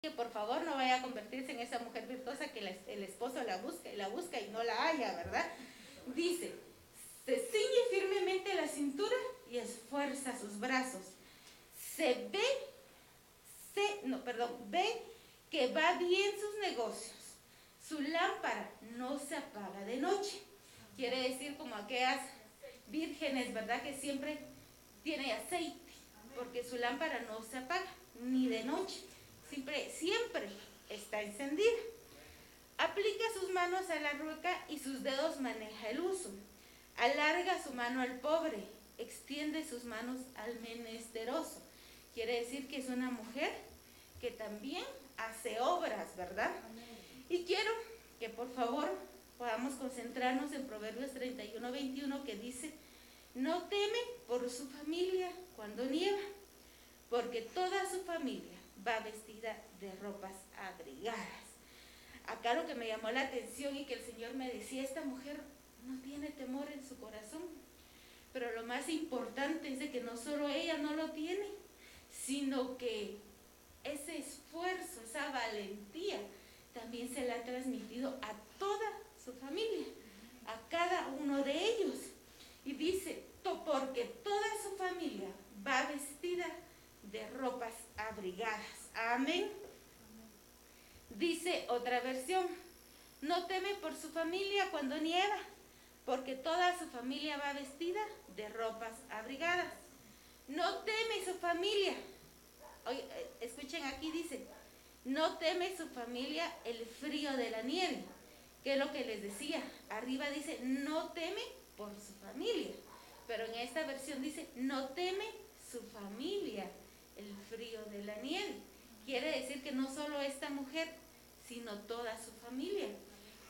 que por favor no vaya a convertirse en esa mujer virtuosa que el esposo la busca y la busca y no la haya, ¿verdad? Dice, se ciñe firmemente la cintura y esfuerza sus brazos. Se ve, se, no, perdón, ve que va bien sus negocios. Su lámpara no se apaga de noche. Quiere decir como aquellas vírgenes, ¿verdad? Que siempre tiene aceite, porque su lámpara no se apaga, ni de noche siempre, siempre está encendida. Aplica sus manos a la rueca y sus dedos maneja el uso. Alarga su mano al pobre, extiende sus manos al menesteroso. Quiere decir que es una mujer que también hace obras, ¿verdad? Y quiero que por favor podamos concentrarnos en Proverbios 31, 21 que dice, no teme por su familia cuando nieva, porque toda su familia va vestida de ropas abrigadas. Acá lo que me llamó la atención y que el Señor me decía, esta mujer no tiene temor en su corazón. Pero lo más importante es que no solo ella no lo tiene, sino que ese esfuerzo, esa valentía, también se la ha transmitido a toda su familia, a cada uno de ellos. Y dice, porque toda su familia va vestida de ropas abrigadas. Amén. Dice otra versión, no teme por su familia cuando nieva, porque toda su familia va vestida de ropas abrigadas. No teme su familia. Oye, eh, escuchen aquí dice, no teme su familia el frío de la nieve, que es lo que les decía. Arriba dice, no teme por su familia, pero en esta versión dice, no teme su familia el frío de la nieve. Quiere decir que no solo esta mujer, sino toda su familia.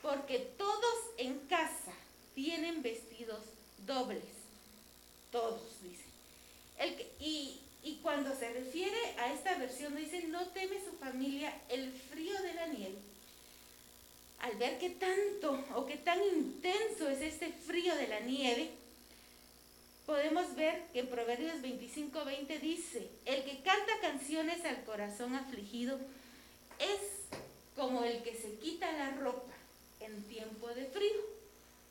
Porque todos en casa tienen vestidos dobles. Todos, dice. Y, y cuando se refiere a esta versión, dice, no teme su familia el frío de la nieve. Al ver que tanto o que tan intenso es este frío de la nieve, podemos ver que en Proverbios 25, 20 dice, el que canta canciones al corazón afligido es como el que se quita la ropa en tiempo de frío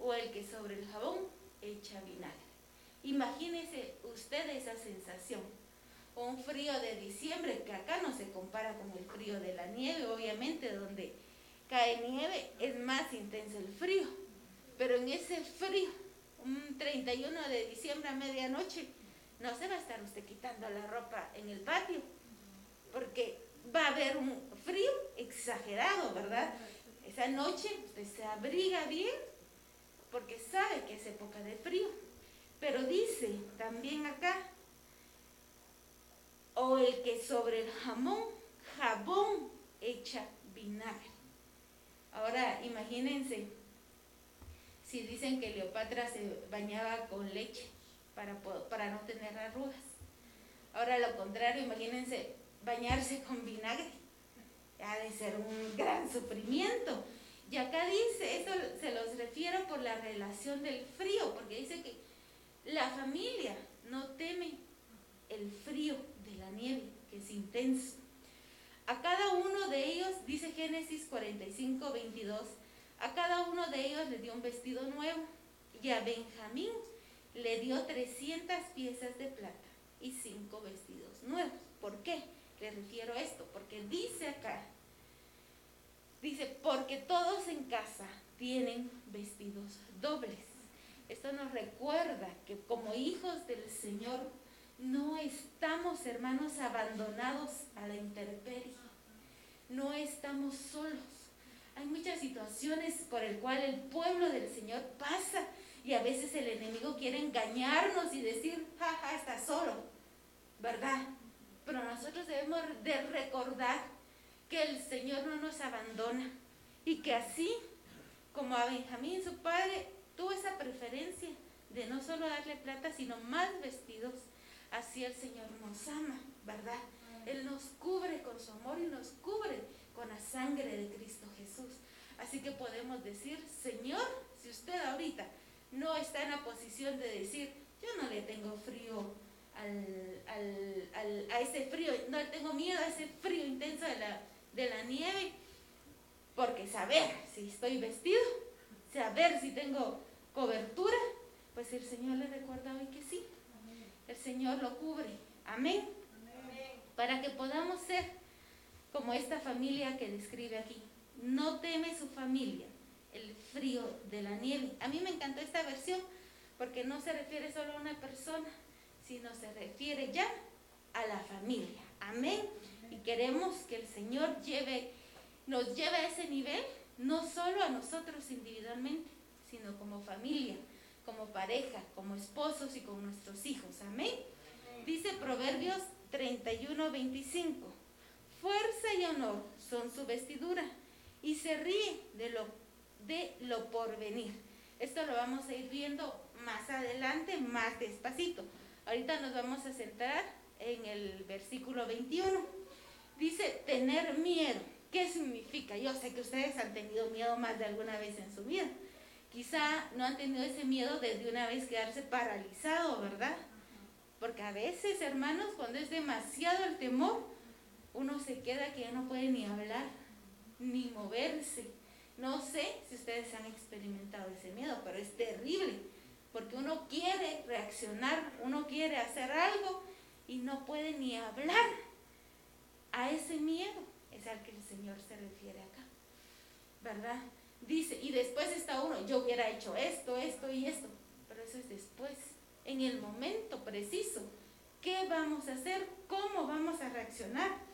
o el que sobre el jabón echa vinagre. Imagínese usted esa sensación. Un frío de diciembre que acá no se compara con el frío de la nieve, obviamente donde cae nieve es más intenso el frío, pero en ese frío un 31 de diciembre a medianoche, no se va a estar usted quitando la ropa en el patio, porque va a haber un frío exagerado, ¿verdad? Esa noche usted se abriga bien, porque sabe que es época de frío. Pero dice también acá, o el que sobre el jamón, jabón echa vinagre. Ahora imagínense, si dicen que Leopatra se bañaba con leche para, para no tener arrugas. Ahora lo contrario, imagínense bañarse con vinagre. Ha de ser un gran sufrimiento. Y acá dice, esto se los refiero por la relación del frío, porque dice que la familia no teme el frío de la nieve, que es intenso. A cada uno de ellos, dice Génesis 45, 22, a cada uno de ellos le dio un vestido nuevo y a Benjamín le dio 300 piezas de plata y cinco vestidos nuevos. ¿Por qué? Le refiero a esto, porque dice acá, dice, porque todos en casa tienen vestidos dobles. Esto nos recuerda que como hijos del Señor no estamos, hermanos, abandonados a la intemperie. No estamos solos hay muchas situaciones por el cual el pueblo del Señor pasa y a veces el enemigo quiere engañarnos y decir, jaja, está solo, ¿verdad? Pero nosotros debemos de recordar que el Señor no nos abandona y que así como a Benjamín, su padre, tuvo esa preferencia de no solo darle plata, sino más vestidos, así el Señor nos ama, ¿verdad? Él nos cubre con su amor y nos cubre con la sangre de Cristo Jesús. Así que podemos decir, Señor, si usted ahorita no está en la posición de decir, yo no le tengo frío al, a ese frío, no le tengo miedo a ese frío intenso de la, de la nieve, porque saber si estoy vestido, saber si tengo cobertura, pues el Señor le recuerda hoy que sí. El Señor lo cubre. Amén. Para que podamos ser como esta familia que describe aquí. No teme su familia el frío de la nieve. A mí me encantó esta versión porque no se refiere solo a una persona, sino se refiere ya a la familia. Amén. Y queremos que el Señor lleve, nos lleve a ese nivel, no solo a nosotros individualmente, sino como familia, como pareja, como esposos y con nuestros hijos. Amén. Dice Proverbios 31, 25. Fuerza y honor son su vestidura y se ríe de lo, de lo porvenir. Esto lo vamos a ir viendo más adelante, más despacito. Ahorita nos vamos a centrar en el versículo 21. Dice tener miedo. ¿Qué significa? Yo sé que ustedes han tenido miedo más de alguna vez en su vida. Quizá no han tenido ese miedo de de una vez quedarse paralizado, ¿verdad? Porque a veces, hermanos, cuando es demasiado el temor, uno se queda que ya no puede ni hablar, ni moverse. No sé si ustedes han experimentado ese miedo, pero es terrible, porque uno quiere reaccionar, uno quiere hacer algo y no puede ni hablar. A ese miedo es al que el Señor se refiere acá, ¿verdad? Dice, y después está uno, yo hubiera hecho esto, esto y esto, pero eso es después, en el momento preciso. ¿Qué vamos a hacer? ¿Cómo vamos a reaccionar?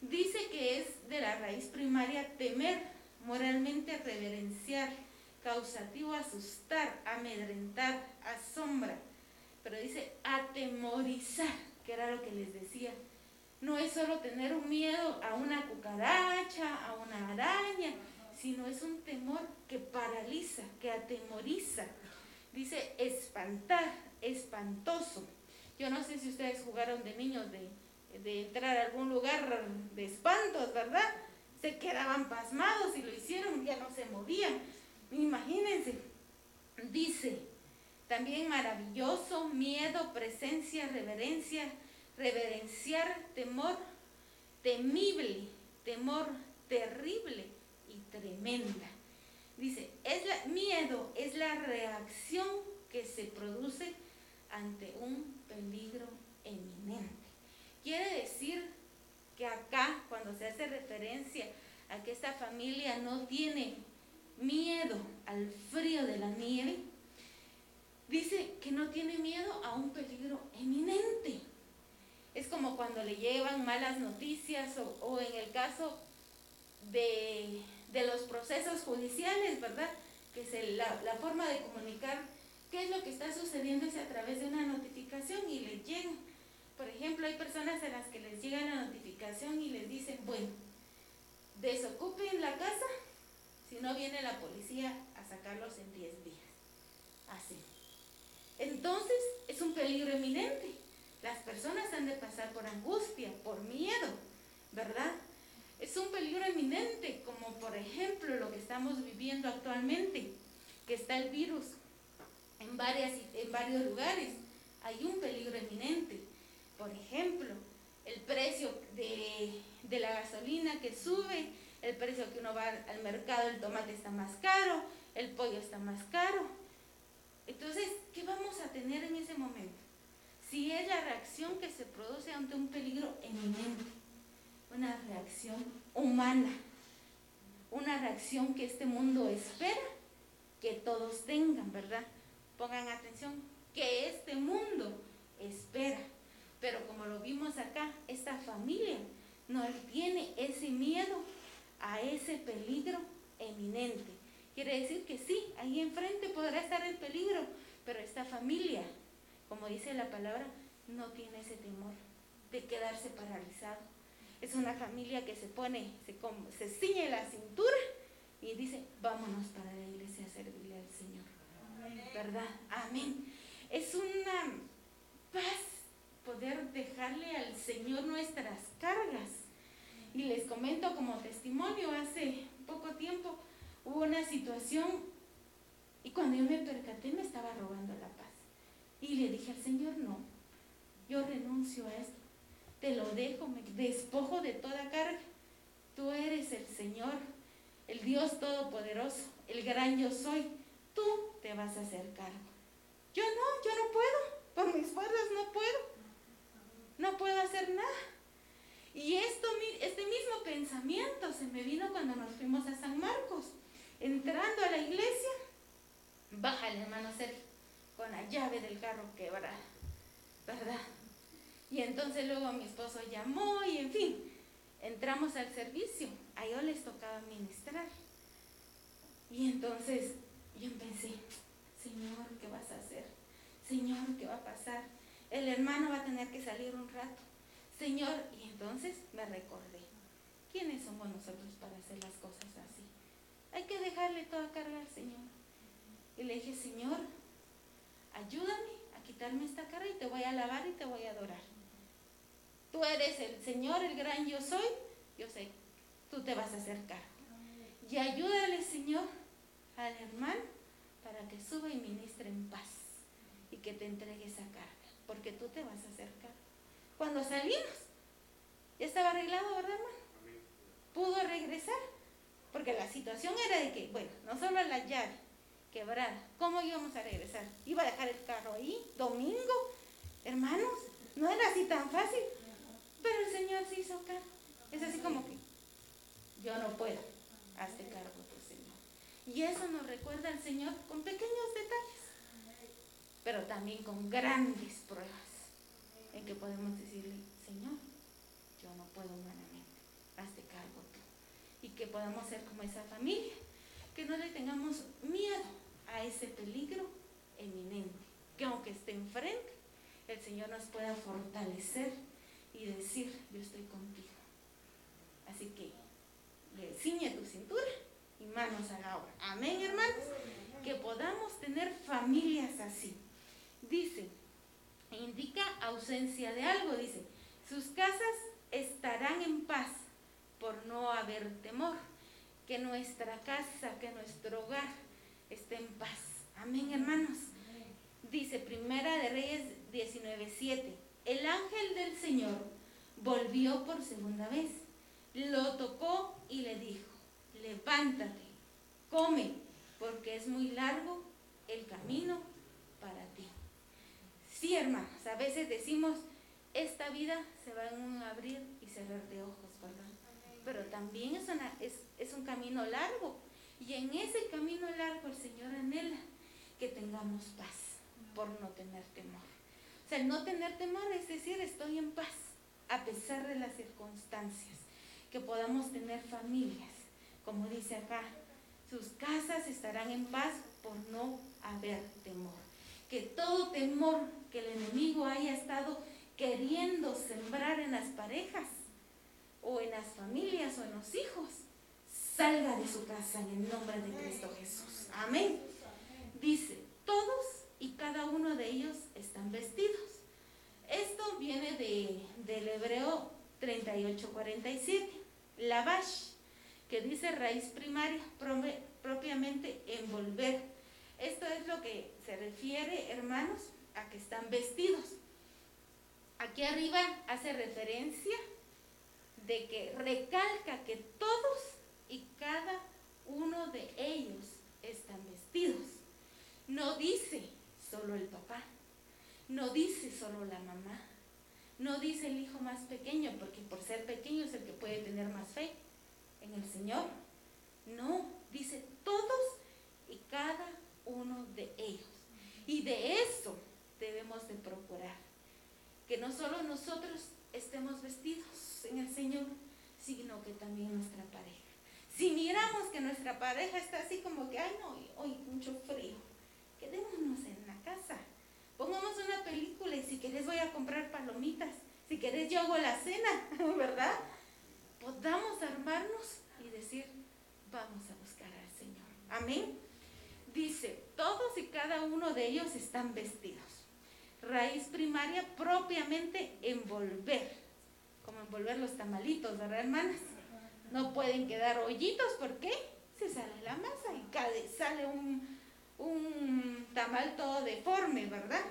Dice que es de la raíz primaria temer, moralmente reverenciar, causativo asustar, amedrentar, asombra. Pero dice atemorizar, que era lo que les decía. No es solo tener un miedo a una cucaracha, a una araña, sino es un temor que paraliza, que atemoriza. Dice espantar, espantoso. Yo no sé si ustedes jugaron de niños de, entrar a algún lugar de espantos, ¿verdad? Se quedaban pasmados y lo hicieron, ya no se movían. Imagínense. Dice, también maravilloso, miedo, presencia, reverencia, reverenciar, temor, temible, temor terrible tremenda. Dice, es la, miedo es la reacción que se produce ante un peligro eminente. Quiere decir que acá, cuando se hace referencia a que esta familia no tiene miedo al frío de la nieve, dice que no tiene miedo a un peligro eminente. Es como cuando le llevan malas noticias o, en el caso de de los procesos judiciales, ¿verdad? Que es la, la, forma de comunicar qué es lo que está sucediendo es a través de una notificación y les llega. Por ejemplo, hay personas a las que les llega la notificación y les dicen, bueno, desocupen la casa si no viene la policía a sacarlos en 10 días. Así. Entonces, es un peligro eminente. Las personas han de pasar por angustia, por miedo, ¿verdad? es un peligro eminente, como por ejemplo lo que estamos viviendo actualmente, que está el virus en, varias, en varios lugares. Hay un peligro eminente. Por ejemplo, el precio de, de la gasolina que sube, el precio que uno va al mercado, el tomate está más caro, el pollo está más caro. Entonces, ¿qué vamos a tener en ese momento? Si es la reacción que se produce ante un peligro eminente una reacción humana, una reacción que este mundo espera que todos tengan, ¿verdad? Pongan atención, que este mundo espera. Pero como lo vimos acá, esta familia no tiene ese miedo a ese peligro eminente. Quiere decir que sí, ahí enfrente podrá estar el peligro, pero esta familia, como dice la palabra, no tiene ese temor de quedarse paralizado es una familia que se pone, se, se ciñe la cintura y dice, vámonos para la iglesia a servirle al Señor. ¿Verdad? Amén. Es una paz poder dejarle al Señor nuestras cargas. Y les comento como testimonio, hace poco tiempo hubo una situación y cuando yo me percaté me estaba robando la paz. Y le dije al Señor, no, yo renuncio a esto te lo dejo, me despojo de toda carga. Tú eres el Dios Todopoderoso, el gran yo soy, tú te vas a hacer cargo. Yo no, yo no puedo, por mis fuerzas no puedo, no puedo hacer nada. Y esto, este mismo pensamiento se me vino cuando nos fuimos a San Marcos. Entrando a la iglesia, baja el hermano Sergio con la llave del carro quebrada, ¿verdad? Y entonces luego mi esposo llamó y en fin, entramos al servicio. A ellos les tocaba ministrar. Y entonces yo pensé, Señor, ¿qué vas a hacer? Señor, ¿qué va a pasar? El hermano va a tener que salir un rato. Señor, y entonces me recordé, ¿quiénes somos nosotros para hacer las cosas así? Hay que dejarle toda carga al Señor. Y le dije, Señor, ayúdame a quitarme esta carga y te voy a alabar y te voy a adorar. Tú eres el Señor, el gran yo soy, yo sé, tú te vas a acercar. Y ayúdale, Señor, al hermano para que suba y ministre en paz y que te entregue esa carga, porque tú te vas a acercar. Cuando salimos, ya estaba arreglado, ¿verdad, hermano? Pudo regresar, porque la situación era de que, bueno, no solo la llave quebrada, ¿cómo íbamos a regresar? ¿Iba a dejar el carro ahí, domingo? Hermanos, no era así tan fácil, pero el Señor se hizo cargo. Es así como que yo no puedo, hazte cargo tu Señor. Y eso nos recuerda al Señor con pequeños detalles, pero también con grandes pruebas en que podemos decirle, Señor, yo no puedo humanamente, hazte cargo tú. Y que podamos ser como esa familia, que no le tengamos miedo a ese peligro eminente, que aunque esté enfrente, el Señor nos pueda fortalecer y decir, yo estoy contigo. Así que ciñe tu cintura y manos a la obra. Amén, hermanos. Que podamos tener familias así. Dice, indica ausencia de algo, dice, sus casas estarán en paz por no haber temor. Que nuestra casa, que nuestro hogar esté en paz. Amén, hermanos. Dice Primera de Reyes 19:7. El ángel del Señor volvió por segunda vez, lo tocó y le dijo, levántate, come, porque es muy largo el camino. Sí, hermanos, a veces decimos, esta vida se va en un abrir y cerrar de ojos, ¿verdad? Pero también es, es, es un camino largo. Y en ese camino largo el Señor anhela que tengamos paz por no tener temor. O sea, el no tener temor es decir, estoy en paz a pesar de las circunstancias. Que podamos tener familias, como dice acá, sus casas estarán en paz por no haber temor que todo temor que el enemigo haya estado queriendo sembrar en las parejas o en las familias o en los hijos, salga de su casa en el nombre de Cristo Jesús. Amén. Dice, todos y cada uno de ellos están vestidos. Esto viene de, del hebreo 3847, lavash, que dice raíz primaria, propiamente envolver esto es lo que se refiere, hermanos, a que están vestidos. Aquí arriba hace referencia de que recalca que todos y cada uno de ellos están vestidos. No dice solo el papá, no dice solo la mamá, no dice el hijo más pequeño, porque por ser pequeño es el que puede tener más fe en el Señor. No, dice todos y cada uno de ellos. Y de eso debemos de procurar. Que no solo nosotros estemos vestidos en el Señor, sino que también nuestra pareja. Si miramos que nuestra pareja está así como que, ay no, hoy mucho frío, quedémonos en la casa. Pongamos una película y si querés voy a comprar palomitas, si querés yo hago la cena, ¿verdad? Podamos armarnos y decir, vamos a buscar al Señor. Amén dice, todos y cada uno de ellos están vestidos. Raíz primaria propiamente envolver, como envolver los tamalitos, ¿verdad, hermanas? No pueden quedar hoyitos, ¿por qué? Se sale la masa y sale un, un tamal todo deforme, ¿verdad?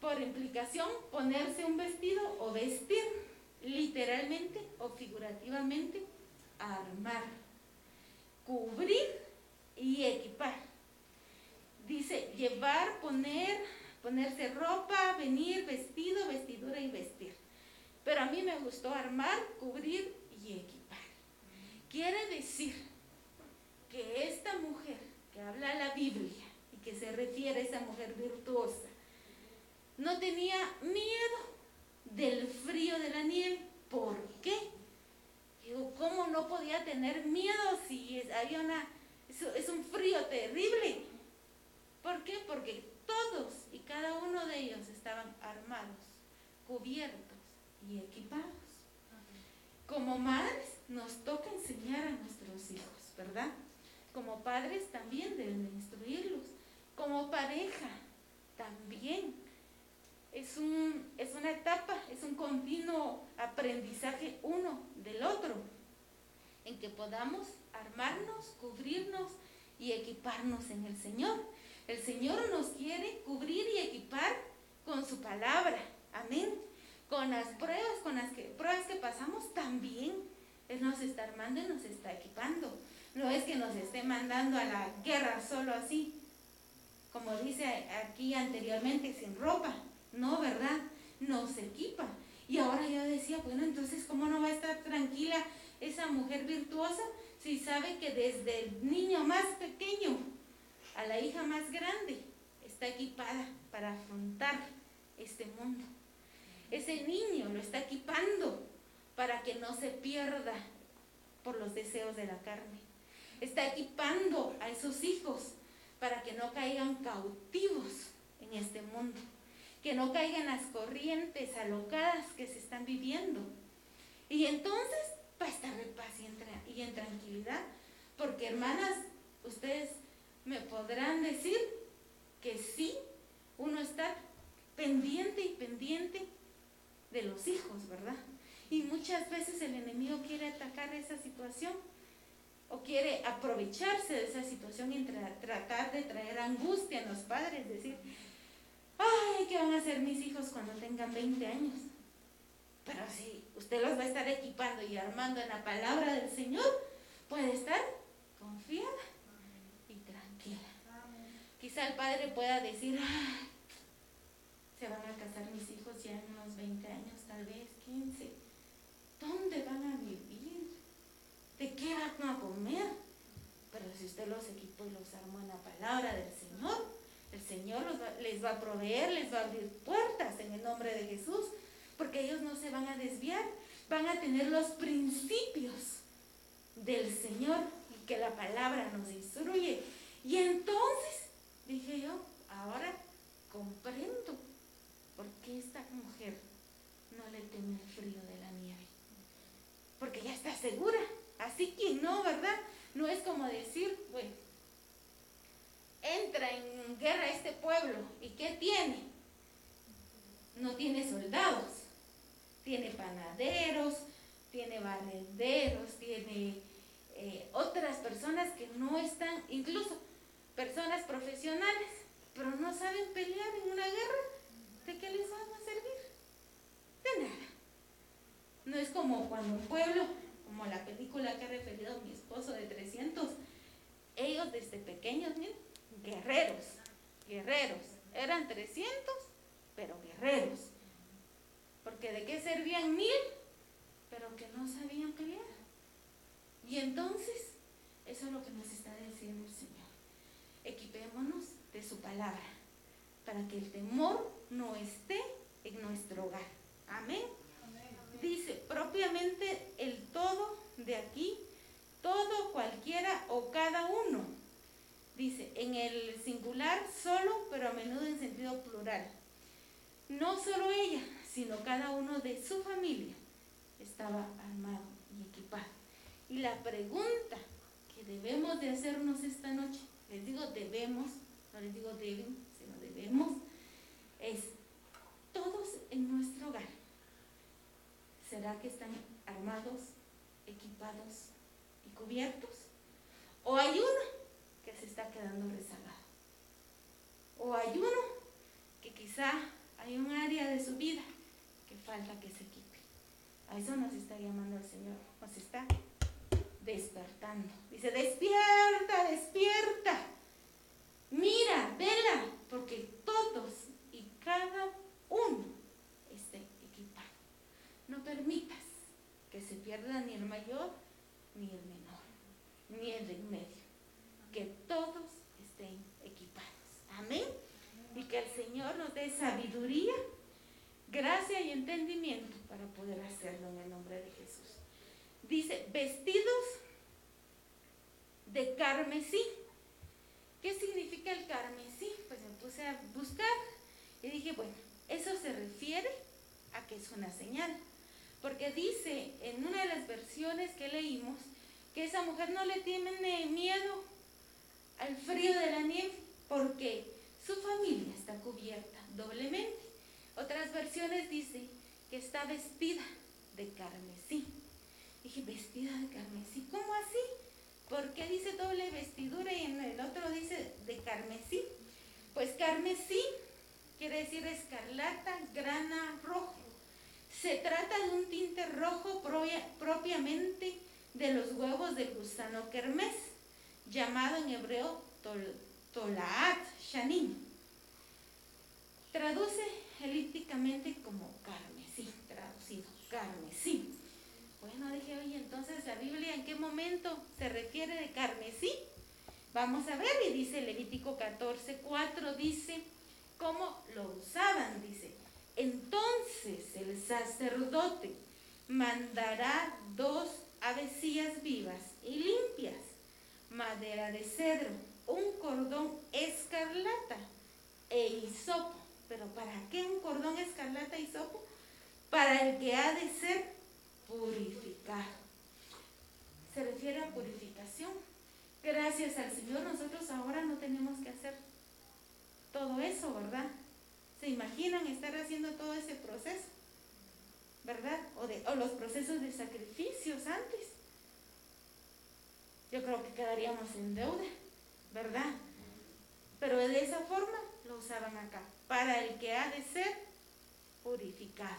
Por implicación, ponerse un vestido o vestir, literalmente o figurativamente, armar cubrir y equipar. Dice llevar, poner, ponerse ropa, venir, vestido, vestidura y vestir. Pero a mí me gustó armar, cubrir y equipar. Quiere decir que esta mujer que habla la Biblia y que se refiere a esa mujer virtuosa, no tenía miedo del frío de la nieve. ¿Por qué? ¿cómo no podía tener miedo si había una... Es un frío terrible. ¿Por qué? Porque todos y cada uno de ellos estaban armados, cubiertos y equipados. Como madres nos toca enseñar a nuestros hijos, ¿verdad? Como padres también deben instruirlos. Como pareja también es, un, es una etapa, es un continuo aprendizaje uno del otro, en que podamos armarnos, cubrirnos y equiparnos en el Señor. El Señor nos quiere cubrir y equipar con su palabra. Amén. Con las pruebas, con las que, pruebas que pasamos también. Él nos está armando y nos está equipando. No es que nos esté mandando a la guerra solo así, como dice aquí anteriormente, sin ropa. No, ¿verdad? Nos equipa. Y ahora yo decía, bueno, entonces, ¿cómo no va a estar tranquila esa mujer virtuosa si sabe que desde el niño más pequeño a la hija más grande está equipada para afrontar este mundo? Ese niño lo está equipando para que no se pierda por los deseos de la carne. Está equipando a esos hijos para que no caigan cautivos en este mundo que no caigan las corrientes alocadas que se están viviendo. Y entonces va a estar en paz y en, tranquilidad, porque hermanas, ustedes me podrán decir que sí, uno está pendiente y pendiente de los hijos, ¿verdad? Y muchas veces el enemigo quiere atacar esa situación o quiere aprovecharse de esa situación y tratar de traer angustia a los padres, decir, ay, ¿qué van a hacer mis hijos cuando tengan 20 años? Pero si usted los va a estar equipando y armando en la palabra del Señor, puede estar confiada. Quizá el padre pueda decir, ay, se van a casar mis hijos ya en unos 20 años, tal vez 15. ¿Dónde van a vivir? ¿De qué van a comer? Pero si usted los equipó y los armó en la palabra del Señor, el Señor les va a proveer, les va a abrir puertas en el nombre de Jesús, porque ellos no se van a desviar, van a tener los principios del Señor y que la palabra nos instruye. Y entonces, dije yo, ahora comprendo por qué esta mujer no le teme el frío de la nieve. Porque ya está segura. Así que no, ¿verdad? No es como decir, bueno, entra en guerra este pueblo y ¿qué tiene? No tiene soldados, tiene panaderos, tiene barrenderos, tiene eh, otras personas que no están, incluso personas profesionales, pero no saben pelear en una guerra. ¿De qué les van a servir? De nada. No es como cuando un pueblo, como la película que ha referido mi esposo de 300, ellos desde pequeños, miren, guerreros, guerreros. Eran 300, pero guerreros. Porque de qué servían mil, pero que no sabían pelear. Y entonces, eso es lo que nos está diciendo el Señor. Equipémonos de su palabra, para que el temor no esté en nuestro hogar. Amén. Dice, propiamente el todo de aquí, todo, cualquiera o cada uno Dice, en el singular solo, pero a menudo en sentido plural. No solo ella, sino cada uno de su familia estaba armado y equipado. Y la pregunta que debemos de hacernos esta noche, les digo debemos, no les digo deben, sino debemos, es todos en nuestro hogar. ¿Será que están armados, equipados y cubiertos? ¿O hay uno que se está quedando rezagado. O hay uno que quizá hay un área de su vida que falta que se quite. A eso nos está llamando el Señor, nos está despertando. Dice, despierta, despierta. Mira, vela, porque todos y cada uno esté equipado. No permitas que se pierda ni el mayor ni el menor, ni el en medio. Que todos estén equipados. Amén. Y que el Señor nos dé sabiduría, gracia y entendimiento para poder hacerlo en el nombre de Jesús. Dice, vestidos de carmesí. ¿Qué significa el carmesí? Pues me puse a buscar y dije, bueno, eso se refiere a que es una señal. Porque dice en una de las versiones que leímos que esa mujer no le tiene miedo al frío de la nieve porque su familia está cubierta doblemente. Otras versiones dicen que está vestida de carmesí. Dije, vestida de carmesí, ¿cómo así? ¿Por qué dice doble vestidura y en el otro dice de carmesí? Pues carmesí quiere decir escarlata, grana, rojo. Se trata de un tinte rojo propiamente de los huevos del gusano kermés, llamado en hebreo tolaat shanim. Traduce elípticamente como carmesí, traducido, carmesí. Bueno, dije, oye, entonces la Biblia en qué momento se refiere de carmesí? Vamos a ver, y dice Levítico 14, 4, dice, ¿cómo lo usaban? Dice, entonces el sacerdote mandará dos avecillas vivas y limpias, madera de cedro, un cordón escarlata e hisopo. ¿Pero para qué un cordón escarlata e hisopo? Para el que ha de ser purificado. Se refiere a purificación. Gracias al Señor nosotros ahora no tenemos que hacer todo eso, ¿verdad? ¿Se imaginan estar haciendo todo ese proceso? ¿Verdad? O, de, o los procesos de sacrificios antes. Yo creo que quedaríamos en deuda, ¿verdad? Pero de esa forma lo usaban acá, para el que ha de ser purificado.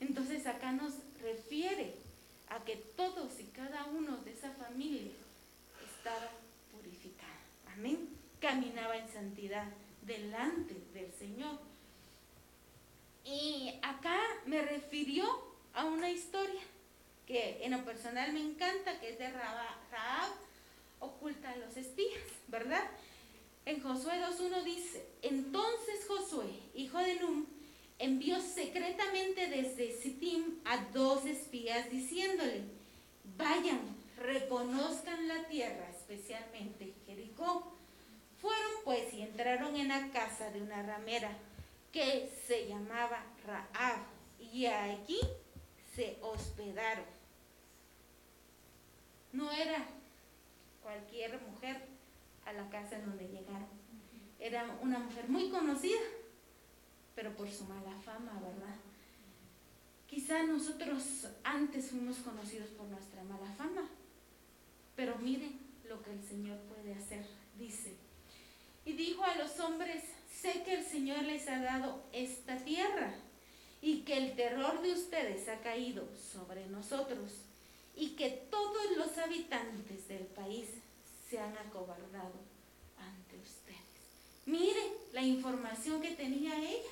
Entonces acá nos refiere a que todos y cada uno de esa familia estaba purificado. Amén. Caminaba en santidad delante del Señor. Y acá me refirió a una historia que en lo personal me encanta, que es de Raab, oculta a los espías, ¿verdad? En Josué 2.1 dice, entonces Josué, hijo de Num, envió secretamente desde Sittim a dos espías diciéndole, vayan, reconozcan la tierra, especialmente Jericó. Fueron pues y entraron en la casa de una ramera que se llamaba Raab y allí se hospedaron. No era cualquier mujer a la casa en donde llegaron. Era una mujer muy conocida pero por su mala fama, ¿verdad? Quizá nosotros antes fuimos conocidos por nuestra mala fama, pero miren lo que el Señor puede hacer, dice. Y dijo a los hombres, sé que el Señor les ha dado esta tierra y que el terror de ustedes ha caído sobre nosotros y que todos los habitantes del país se han acobardado ante ustedes. Miren la información que tenía ella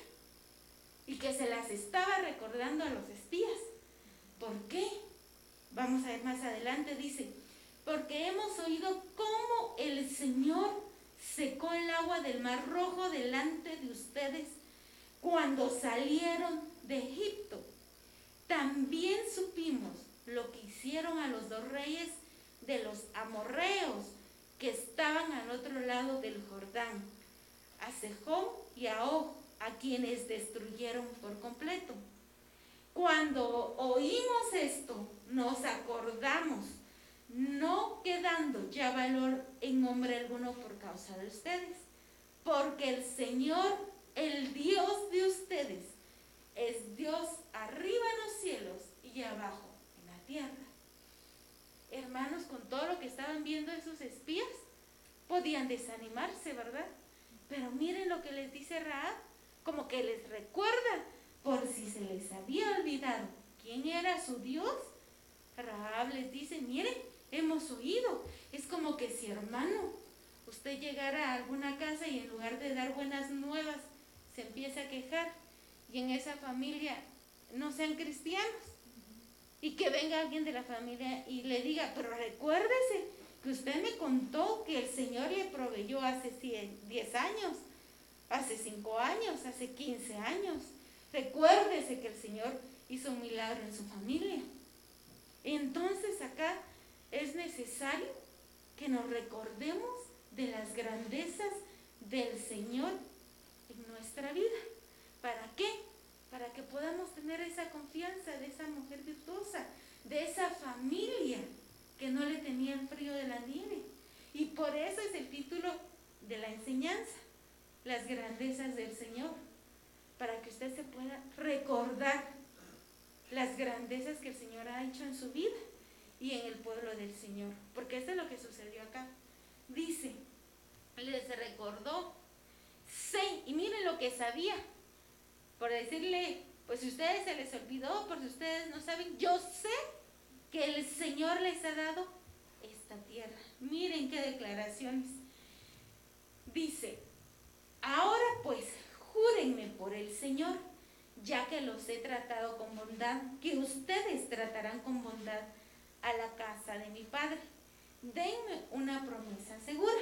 y que se las estaba recordando a los espías. ¿Por qué? Vamos a ver más adelante, dice, porque hemos oído cómo el Señor secó el agua del mar rojo delante de ustedes cuando salieron de Egipto. También supimos lo que hicieron a los dos reyes de los amorreos que estaban al otro lado del Jordán, a Sejón y a Og, a quienes destruyeron por completo. Cuando oímos esto, nos acordamos, no quedando ya valor en hombre alguno por causa de ustedes, porque el Señor, el Dios de ustedes, es Dios arriba en los cielos y abajo en la tierra. Hermanos, con todo lo que estaban viendo esos espías, podían desanimarse, ¿verdad? Pero miren lo que les dice Raab como que les recuerda, por si se les había olvidado quién era su Dios. Rahab les dice, miren, hemos oído. Es como que si hermano, usted llegara a alguna casa y en lugar de dar buenas nuevas, se empieza a quejar y en esa familia no sean cristianos. Y que venga alguien de la familia y le diga, pero recuérdese que usted me contó que el Señor le proveyó hace 10 años, hace 5 años, hace 15 años. Recuérdese que el Señor hizo un milagro en su familia. Entonces acá es necesario que nos recordemos de las grandezas del Señor en nuestra vida. ¿Para qué? Para que podamos tener esa confianza de esa mujer virtuosa, de esa familia que no le tenía el frío de la nieve. Y por eso es el título de la enseñanza, las grandezas del Señor, para que usted se pueda recordar las grandezas que el Señor ha hecho en su vida y en el pueblo del Señor. Porque esto es lo que sucedió acá. Dice, les recordó, sé, y miren lo que sabía, por decirle, pues si ustedes se les olvidó, por si ustedes no saben, yo sé que el Señor les ha dado esta tierra. Miren qué declaraciones. Dice, ahora pues, júrenme por el Señor ya que los he tratado con bondad, que ustedes tratarán con bondad a la casa de mi Padre. Denme una promesa segura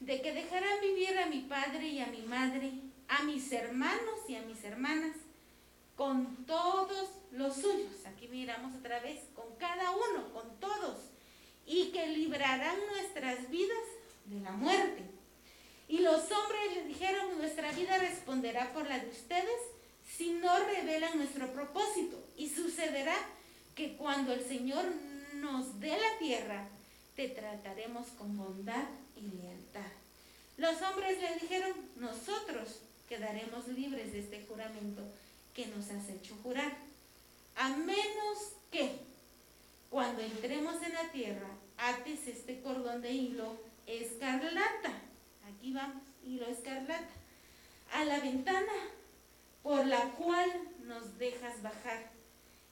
de que dejarán vivir a mi Padre y a mi Madre, a mis hermanos y a mis hermanas, con todos los suyos. Aquí miramos otra vez, con cada uno, con todos, y que librarán nuestras vidas de la muerte. Y los hombres le dijeron, nuestra vida responderá por la de ustedes si no revelan nuestro propósito. Y sucederá que cuando el Señor nos dé la tierra, te trataremos con bondad y lealtad. Los hombres le dijeron, nosotros quedaremos libres de este juramento que nos has hecho jurar, a menos que cuando entremos en la tierra ates este cordón de hilo escarlata, aquí vamos, hilo escarlata, a la ventana por la cual nos dejas bajar,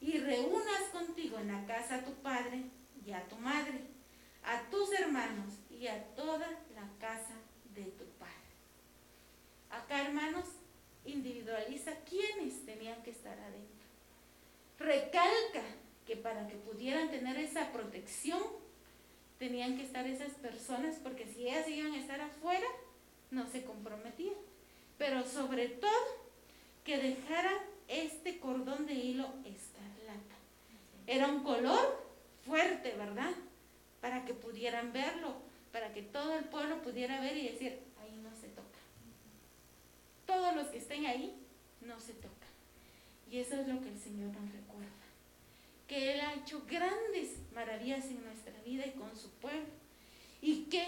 y reúnas contigo en la casa a tu padre y a tu madre, a tus hermanos y a toda la casa de tu padre. Acá, hermanos, individualiza quiénes tenían que estar adentro. Recalca que para que pudieran tener esa protección, tenían que estar esas personas, porque si ellas iban a estar afuera, no se comprometían. Pero sobre todo, que dejaran este cordón de hilo escarlata. Era un color fuerte, ¿verdad? Para que pudieran verlo, para que todo el pueblo pudiera ver y decir, ahí no se toca. Todos los que estén ahí, no se toca. Y eso es lo que el Señor nos recuerda. Que Él ha hecho grandes maravillas en nuestra vida y con su pueblo. Y que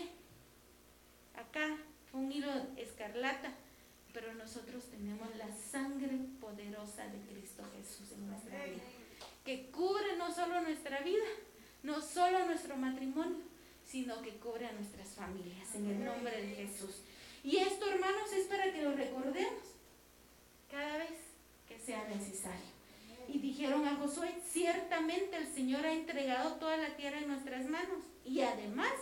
acá fue un hilo escarlata pero nosotros tenemos la sangre poderosa de Cristo Jesús en nuestra vida, que cubre no solo nuestra vida, no solo nuestro matrimonio, sino que cubre a nuestras familias en el nombre de Jesús. Y esto, hermanos, es para que lo recordemos cada vez que sea necesario. Y dijeron a Josué, ciertamente el Señor ha entregado toda la tierra en nuestras manos y además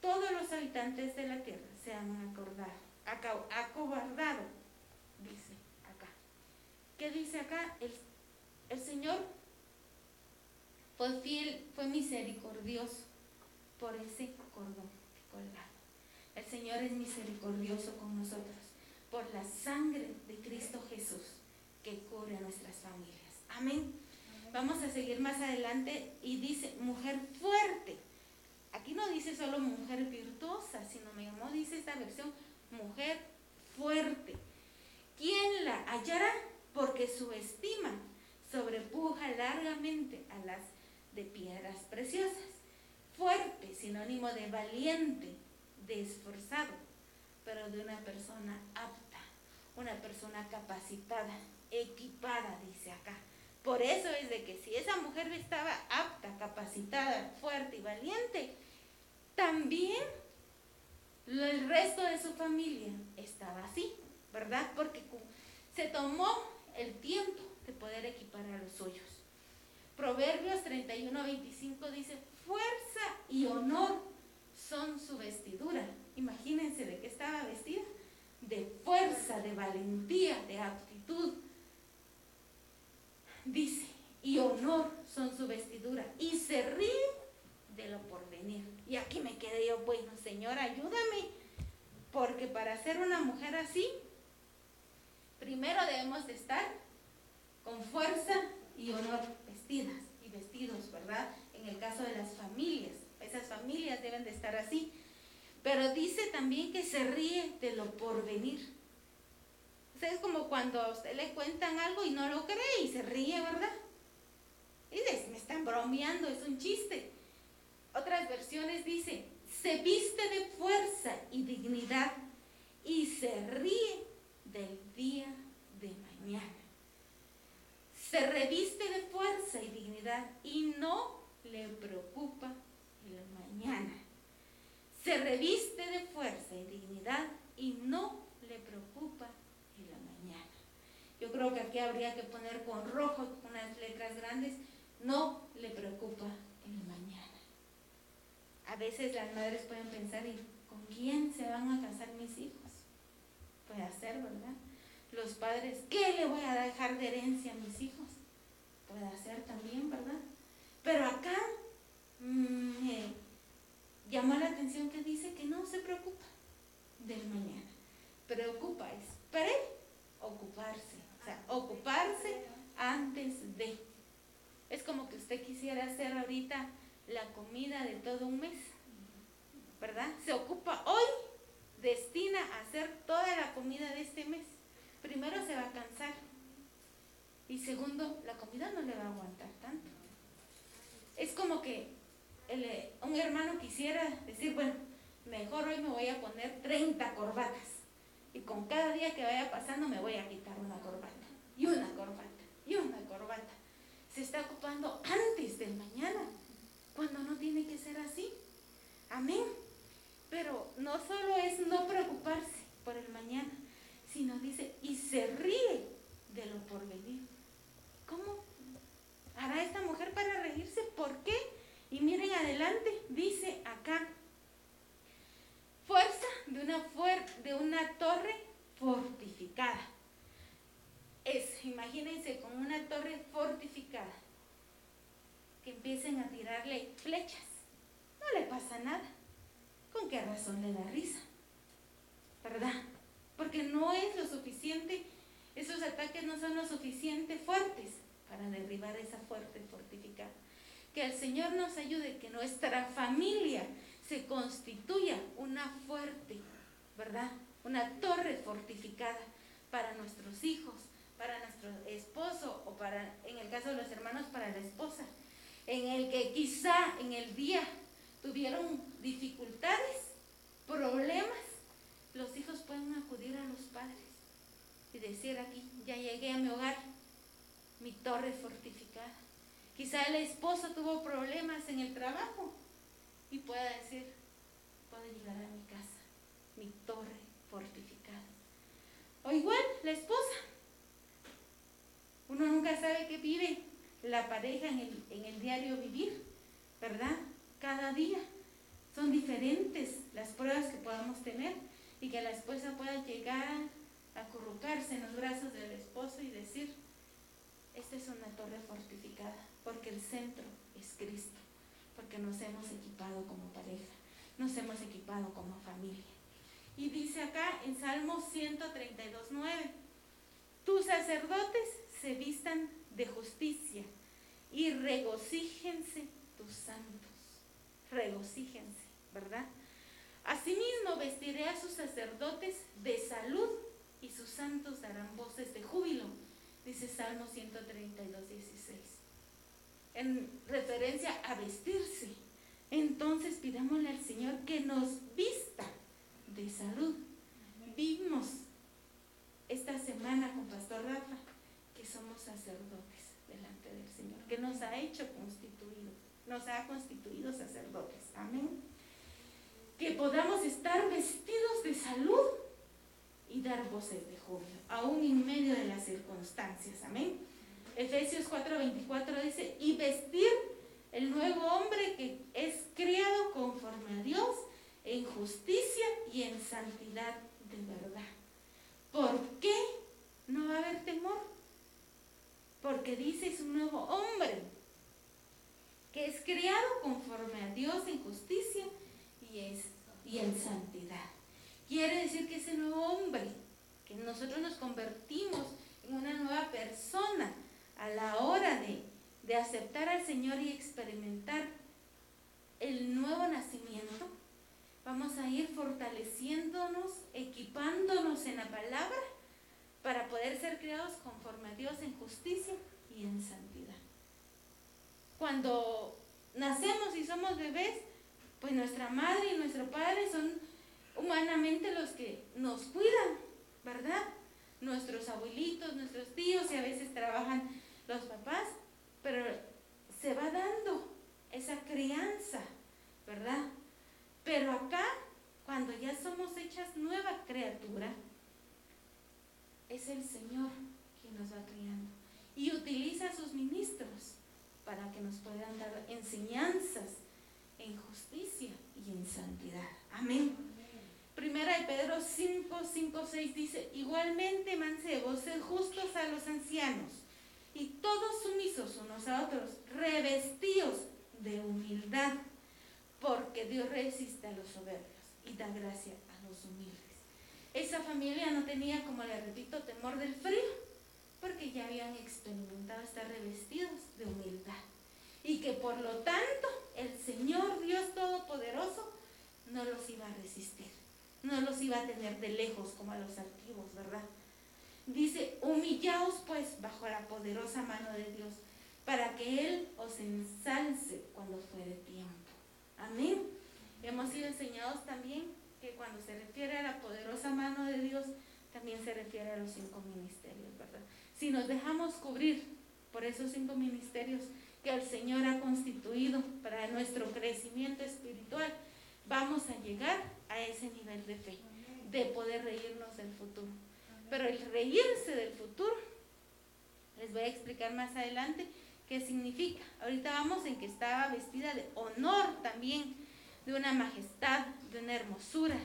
todos los habitantes de la tierra se han acordado acobardado, dice acá. ¿Qué dice acá? El, Señor fue fiel, fue misericordioso por ese cordón colgado. El Señor es misericordioso con nosotros por la sangre de Cristo Jesús que cubre a nuestras familias. Amén. Vamos a seguir más adelante y dice, mujer fuerte. Aquí no dice solo mujer virtuosa, sino me llamó, dice esta versión, mujer fuerte. ¿Quién la hallará? Porque su estima sobrepuja largamente a las de piedras preciosas. Fuerte, sinónimo de valiente, de esforzado, pero de una persona apta, una persona capacitada, equipada, dice acá. Por eso es de que si esa mujer estaba apta, capacitada, fuerte y valiente, también el resto de su familia estaba así, ¿verdad? Porque se tomó el tiempo de poder equipar a los suyos. Proverbios 31, 25 dice, fuerza y honor son su vestidura. Imagínense de qué estaba vestida. De fuerza, de valentía, de aptitud. Dice, y honor son su vestidura. Y se ríe de lo por venir. Y aquí me quedé yo, bueno, Señor, ayúdame. Porque para ser una mujer así, primero debemos de estar con fuerza y honor vestidas y vestidos, ¿verdad? En el caso de las familias, esas familias deben de estar así. Pero dice también que se ríe de lo por O es como cuando a usted le cuentan algo y no lo cree y se ríe, ¿verdad? Y dice, me están bromeando, es un chiste. Otras versiones dicen, se viste de fuerza y dignidad y se ríe del día de mañana. Se reviste de fuerza y dignidad y no le preocupa el mañana. Se reviste de fuerza y dignidad y no le preocupa. Yo creo que aquí habría que poner con rojo unas letras grandes, no le preocupa el mañana. A veces las madres pueden pensar, ¿y con quién se van a casar mis hijos? Puede ser, ¿verdad? Los padres, ¿qué le voy a dejar de herencia a mis hijos? Puede ser también, ¿verdad? Pero acá mm, me llama la atención que dice que no se preocupa del mañana. Preocupa es preocuparse. O sea, ocuparse antes de. Es como que usted quisiera hacer ahorita la comida de todo un mes, ¿verdad? Se ocupa hoy, destina a hacer toda la comida de este mes. Primero se va a cansar y segundo, la comida no le va a aguantar tanto. Es como que un hermano quisiera decir, bueno, mejor hoy me voy a poner 30 corbatas y con cada día que vaya pasando me voy a quitar una y una corbata y una corbata. Se está ocupando antes del mañana cuando no tiene que ser así. Amén. Pero no solo es no preocuparse por el mañana, sino dice, y se ríe de lo por venir. ¿Cómo hará esta mujer para reírse? ¿Por qué? Y miren adelante, dice acá, fuerza de una, de una torre fortificada. Es, imagínense, con una torre fortificada que empiecen a tirarle flechas. No le pasa nada. ¿Con qué razón le da risa? ¿Verdad? Porque no es lo suficiente, esos ataques no son lo suficiente fuertes para derribar esa fuerte fortificada. Que el Señor nos ayude, que nuestra familia se constituya una fuerte, ¿verdad? Una torre fortificada para nuestros hijos, para nuestro esposo o para, en el caso de los hermanos, para la esposa en el que quizá en el día tuvieron dificultades, problemas, los hijos pueden acudir a los padres y decir aquí, ya llegué a mi hogar, mi torre fortificada. Quizá el esposo tuvo problemas en el trabajo y pueda decir, puedo llegar a mi casa, mi torre fortificada. O igual la esposa. Uno nunca sabe qué vive la pareja en el, diario vivir, ¿verdad? Cada día. Son diferentes las pruebas que podamos tener y que la esposa pueda llegar a acurrucarse en los brazos del esposo y decir, esta es una torre fortificada, porque el centro es Cristo, porque nos hemos equipado como pareja, nos hemos equipado como familia. Y dice acá en Salmo 132, 9, tus sacerdotes se vistan de justicia y regocíjense tus santos. Regocíjense, ¿verdad? Asimismo vestiré a sus sacerdotes de salud y sus santos darán voces de júbilo, dice Salmo 132, 16. En referencia a vestirse. Entonces pidámosle al Señor que nos vista de salud. Vimos esta semana con Pastor Rafa que somos sacerdotes delante del Señor, que nos ha hecho constituidos, nos ha constituido sacerdotes. Amén. Que podamos estar vestidos de salud y dar voces de júbilo, aún en medio de las circunstancias. Amén. Efesios 4:24 dice, y vestir el nuevo hombre que es criado conforme a Dios en justicia y en santidad de verdad. ¿Por qué no va a haber temor? Porque dice es un nuevo hombre que es criado conforme a Dios en justicia y, es, y en santidad. Quiere decir que ese nuevo hombre, que nosotros nos convertimos en una nueva persona a la hora de, de aceptar al Señor y experimentar el nuevo nacimiento, vamos a ir fortaleciéndonos, equipándonos en la palabra conforme a Dios en justicia y en santidad. Cuando nacemos y somos bebés, pues nuestra madre y nuestro padre son humanamente los que nos cuidan, ¿verdad? Nuestros abuelitos, nuestros tíos y a veces trabajan los papás, pero se va dando esa crianza, ¿verdad? Pero acá, cuando ya somos hechas nueva criatura, es el Señor quien nos va criando y utiliza a sus ministros para que nos puedan dar enseñanzas en justicia y en santidad. Amén. Primera de Pedro 5, 5, 6 dice, igualmente mancebos, sed justos a los ancianos y todos sumisos unos a otros, revestidos de humildad, porque Dios resiste a los soberbios y da gracia a los humildes. Esa familia no tenía, como le repito, temor del frío, porque ya habían experimentado estar revestidos de humildad. Y que por lo tanto el Señor Dios Todopoderoso no los iba a resistir, no los iba a tener de lejos como a los antiguos, ¿verdad? Dice, humillaos pues bajo la poderosa mano de Dios, para que Él os ensalce cuando fuere tiempo. Amén. Hemos sido enseñados también que cuando se refiere a la poderosa mano de Dios, también se refiere a los cinco ministerios, ¿verdad? si nos dejamos cubrir por esos cinco ministerios que el Señor ha constituido para nuestro crecimiento espiritual, vamos a llegar a ese nivel de fe, de poder reírnos del futuro. Pero el reírse del futuro, les voy a explicar más adelante qué significa. Ahorita vamos en que estaba vestida de honor también, de una majestad, de una hermosura,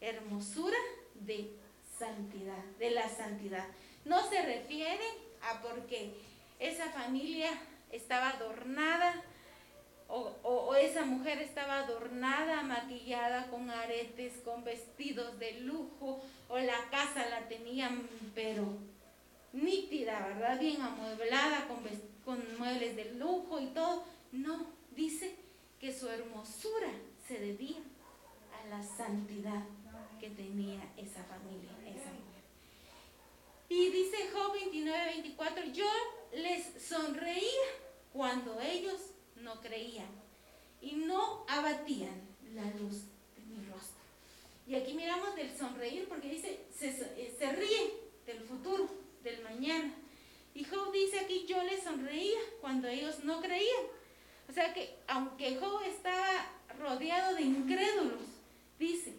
hermosura de santidad, de la santidad. No se refiere a porque esa familia estaba adornada o, esa mujer estaba adornada, maquillada con aretes, con vestidos de lujo, o la casa la tenían, pero nítida, ¿verdad? Bien amueblada, con, con muebles de lujo y todo. No, dice que su hermosura se debía a la santidad que tenía esa familia, esa y dice Job 29, 24, yo les sonreía cuando ellos no creían y no abatían la luz de mi rostro. Y aquí miramos del sonreír porque dice, se ríe del futuro, del mañana. Y Job dice aquí, yo les sonreía cuando ellos no creían. O sea que aunque Job estaba rodeado de incrédulos, dice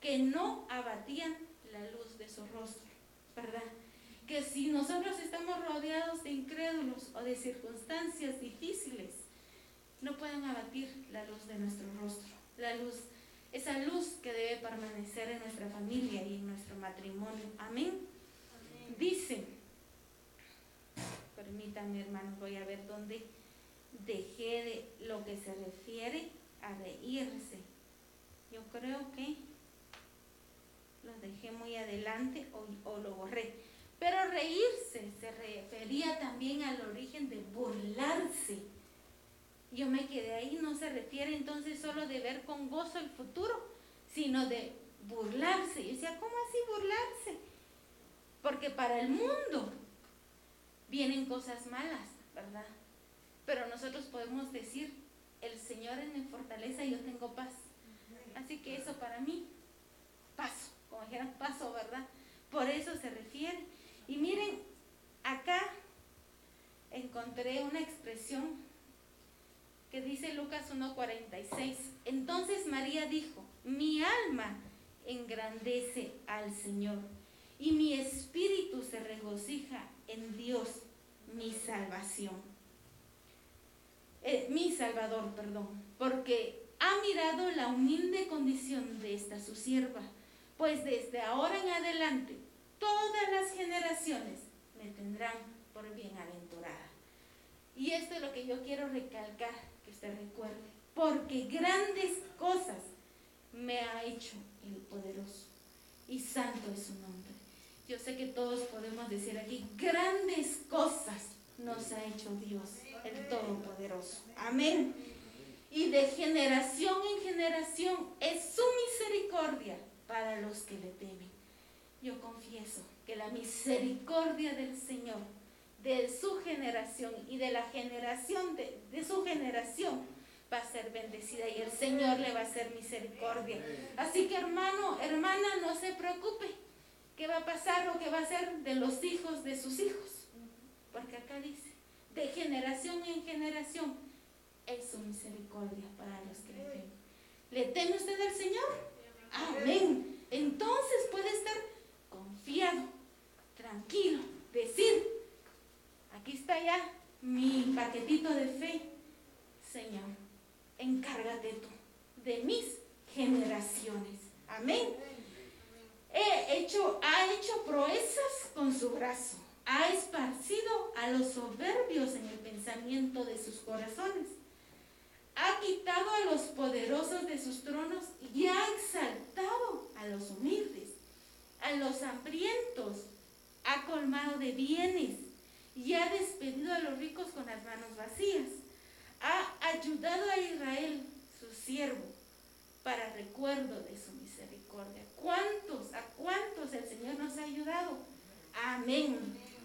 que no abatían la luz de su rostro. ¿verdad? Que si nosotros estamos rodeados de incrédulos o de circunstancias difíciles, no pueden abatir la luz de nuestro rostro, la luz, esa luz que debe permanecer en nuestra familia y en nuestro matrimonio. Amén. Dice, permítanme hermanos, voy a ver dónde dejé de lo que se refiere a reírse. Yo creo que lo dejé muy adelante o, lo borré. Pero reírse se refería también al origen de burlarse. Yo me quedé ahí, no se refiere entonces solo de ver con gozo el futuro, sino de burlarse. Y decía, ¿cómo así burlarse? Porque para el mundo vienen cosas malas, ¿verdad? Pero nosotros podemos decir, el Señor es mi fortaleza y yo tengo paz. Así que eso para mí, paso como dijera paso, ¿verdad? Por eso se refiere. Y miren, acá encontré una expresión que dice Lucas 1.46. Entonces María dijo, mi alma engrandece al Señor y mi espíritu se regocija en Dios, mi salvación. Eh, mi Salvador, perdón, porque ha mirado la humilde condición de esta su sierva pues desde ahora en adelante todas las generaciones me tendrán por bienaventurada. Y esto es lo que yo quiero recalcar, que usted recuerde, porque grandes cosas me ha hecho el poderoso y santo es su nombre. Yo sé que todos podemos decir aquí, grandes cosas nos ha hecho Dios, el Todopoderoso. Amén. Y de generación en generación es su misericordia para los que le temen. Yo confieso que la misericordia del Señor, de su generación y de la generación de, su generación, va a ser bendecida y el Señor le va a hacer misericordia. Así que hermano, hermana, no se preocupe. ¿Qué va a pasar o qué va a ser de los hijos de sus hijos? Porque acá dice, de generación en generación, es su misericordia para los que le temen. ¿Le teme usted al Señor? Amén. Entonces puede estar confiado, tranquilo, decir, aquí está ya mi paquetito de fe. Señor, encárgate tú de mis generaciones. Amén. He hecho, ha hecho proezas con su brazo. Ha esparcido a los soberbios en el pensamiento de sus corazones. Ha quitado a los poderosos de sus tronos y ha exaltado a los humildes, a los hambrientos. Ha colmado de bienes y ha despedido a los ricos con las manos vacías ha ayudado a Israel, su siervo, para recuerdo de su misericordia. ¿Cuántos, a cuántos el Señor nos ha ayudado? Amén.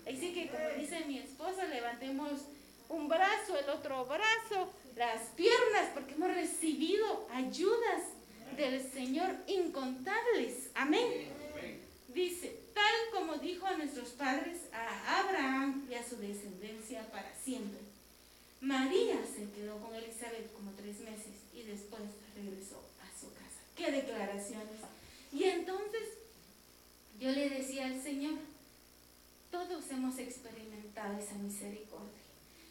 Así que como dice mi esposa, levantemos un brazo, el otro brazo, las piernas, porque hemos recibido ayudas del Señor incontables. Amén. Dice, tal como dijo a nuestros padres, a Abraham y a su descendencia para siempre. María se quedó con Elizabeth como tres meses y después regresó a su casa. ¡Qué declaraciones! Y entonces yo le decía al Señor, todos hemos experimentado esa misericordia.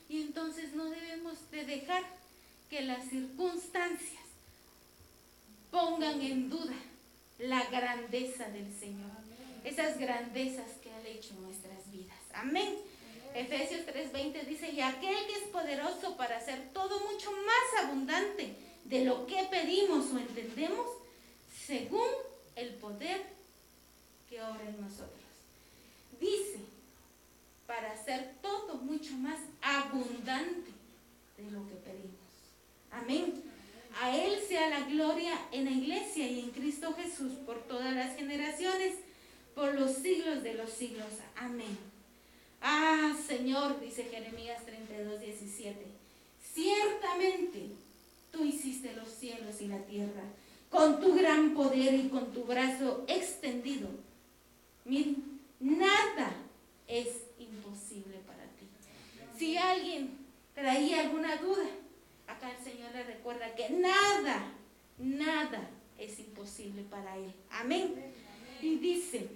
Y entonces no debemos de dejar que las circunstancias pongan en duda la grandeza del Señor. Esas grandezas que ha hecho en nuestras vidas. Amén. Efesios 3:20 dice, y aquel que es poderoso para hacer todo mucho más abundante de lo que pedimos o entendemos, según el poder que obra en nosotros. Dice, para hacer todo mucho más abundante de lo que pedimos. Amén. A Él sea la gloria en la iglesia y en Cristo Jesús por todas las generaciones, por los siglos de los siglos. Amén. Ah, Señor, dice Jeremías 32, 17, ciertamente tú hiciste los cielos y la tierra con tu gran poder y con tu brazo extendido. Miren, nada es imposible para ti. Si alguien traía alguna duda, acá el Señor le recuerda que nada, nada es imposible para Él. Amén. Y dice,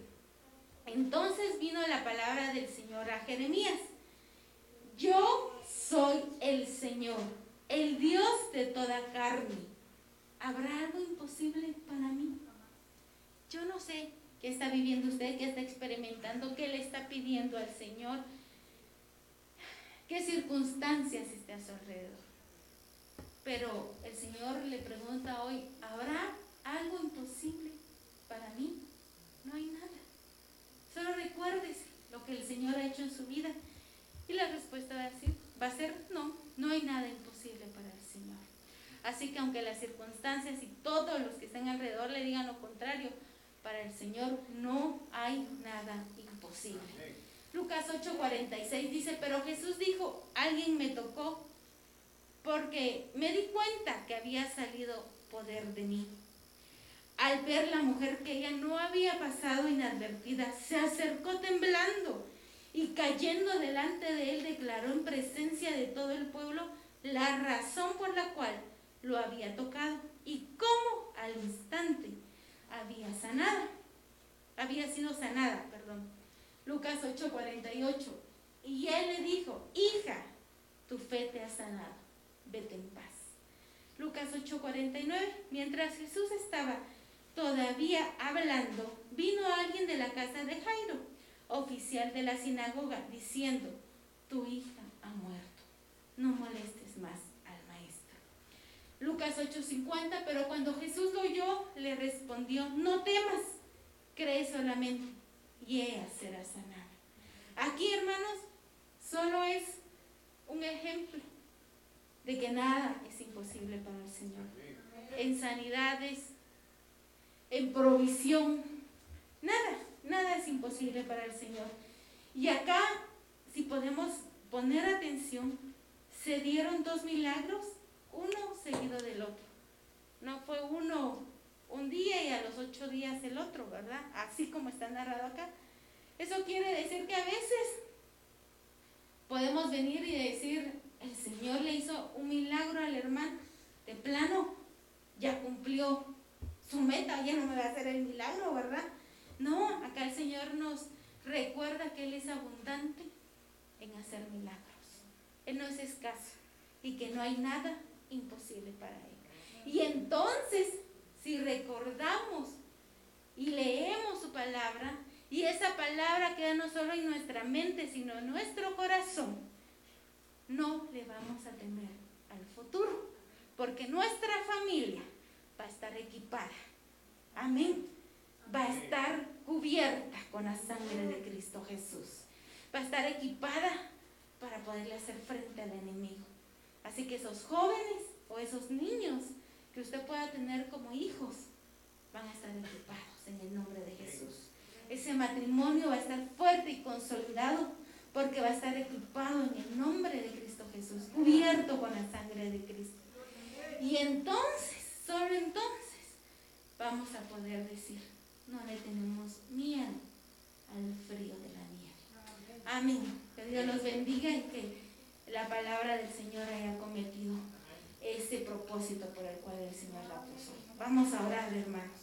entonces vino la palabra del Señor a Jeremías. Yo soy el Señor, el Dios de toda carne. ¿Habrá algo imposible para mí? Yo no sé qué está viviendo usted, qué está experimentando, qué le está pidiendo al Señor, qué circunstancias está a su alrededor. Pero el Señor le pregunta hoy, ¿habrá algo imposible para mí? No hay nada. Solo recuerdes lo que el Señor ha hecho en su vida. Y la respuesta va a, decir, va a ser no, no hay nada imposible para el Señor. Así que aunque las circunstancias y todos los que están alrededor le digan lo contrario, para el Señor no hay nada imposible. Lucas 8:46 dice, pero Jesús dijo, alguien me tocó porque me di cuenta que había salido poder de mí. Al ver la mujer que ella no había pasado inadvertida, se acercó temblando y cayendo delante de él declaró en presencia de todo el pueblo la razón por la cual lo había tocado y cómo al instante había sanado. Había sido sanada, perdón. Lucas 8:48. Y él le dijo, hija, tu fe te ha sanado, vete en paz. Lucas 8:49. Mientras Jesús estaba todavía hablando, vino alguien de la casa de Jairo, oficial de la sinagoga, diciendo, tu hija ha muerto, no molestes más. Lucas 8:50, pero cuando Jesús lo oyó, le respondió, no temas, cree solamente y ella será sanada. Aquí, hermanos, solo es un ejemplo de que nada es imposible para el Señor. En sanidades, en provisión, nada, nada es imposible para el Señor. Y acá, si podemos poner atención, se dieron dos milagros, uno seguido del otro. No fue uno un día y a los ocho días el otro, ¿verdad? Así como está narrado acá. Eso quiere decir que a veces podemos venir y decir, el Señor le hizo un milagro al hermano, de plano, ya cumplió su meta, ya no me va a hacer el milagro, ¿verdad? No, acá el Señor nos recuerda que Él es abundante en hacer milagros. Él no es escaso y que no hay nada imposible para Él. Y entonces, si recordamos y leemos su palabra, y esa palabra queda no solo en nuestra mente, sino en nuestro corazón, no le vamos a temer al futuro, porque nuestra familia va a estar equipada. Amén. Va a estar cubierta con la sangre de Cristo Jesús. Va a estar equipada para poderle hacer frente al enemigo. Así que esos jóvenes o esos niños que usted pueda tener como hijos van a estar equipados en el nombre de Jesús. Ese matrimonio va a estar fuerte y consolidado porque va a estar equipado en el nombre de Cristo Jesús, cubierto con la sangre de Cristo. Y entonces, solo entonces, vamos a poder decir, no le tenemos miedo al frío de la nieve. Amén. Que Dios los bendiga y que la palabra del Señor haya cometido ese propósito por el cual el Señor la puso. Vamos a orar, hermanos.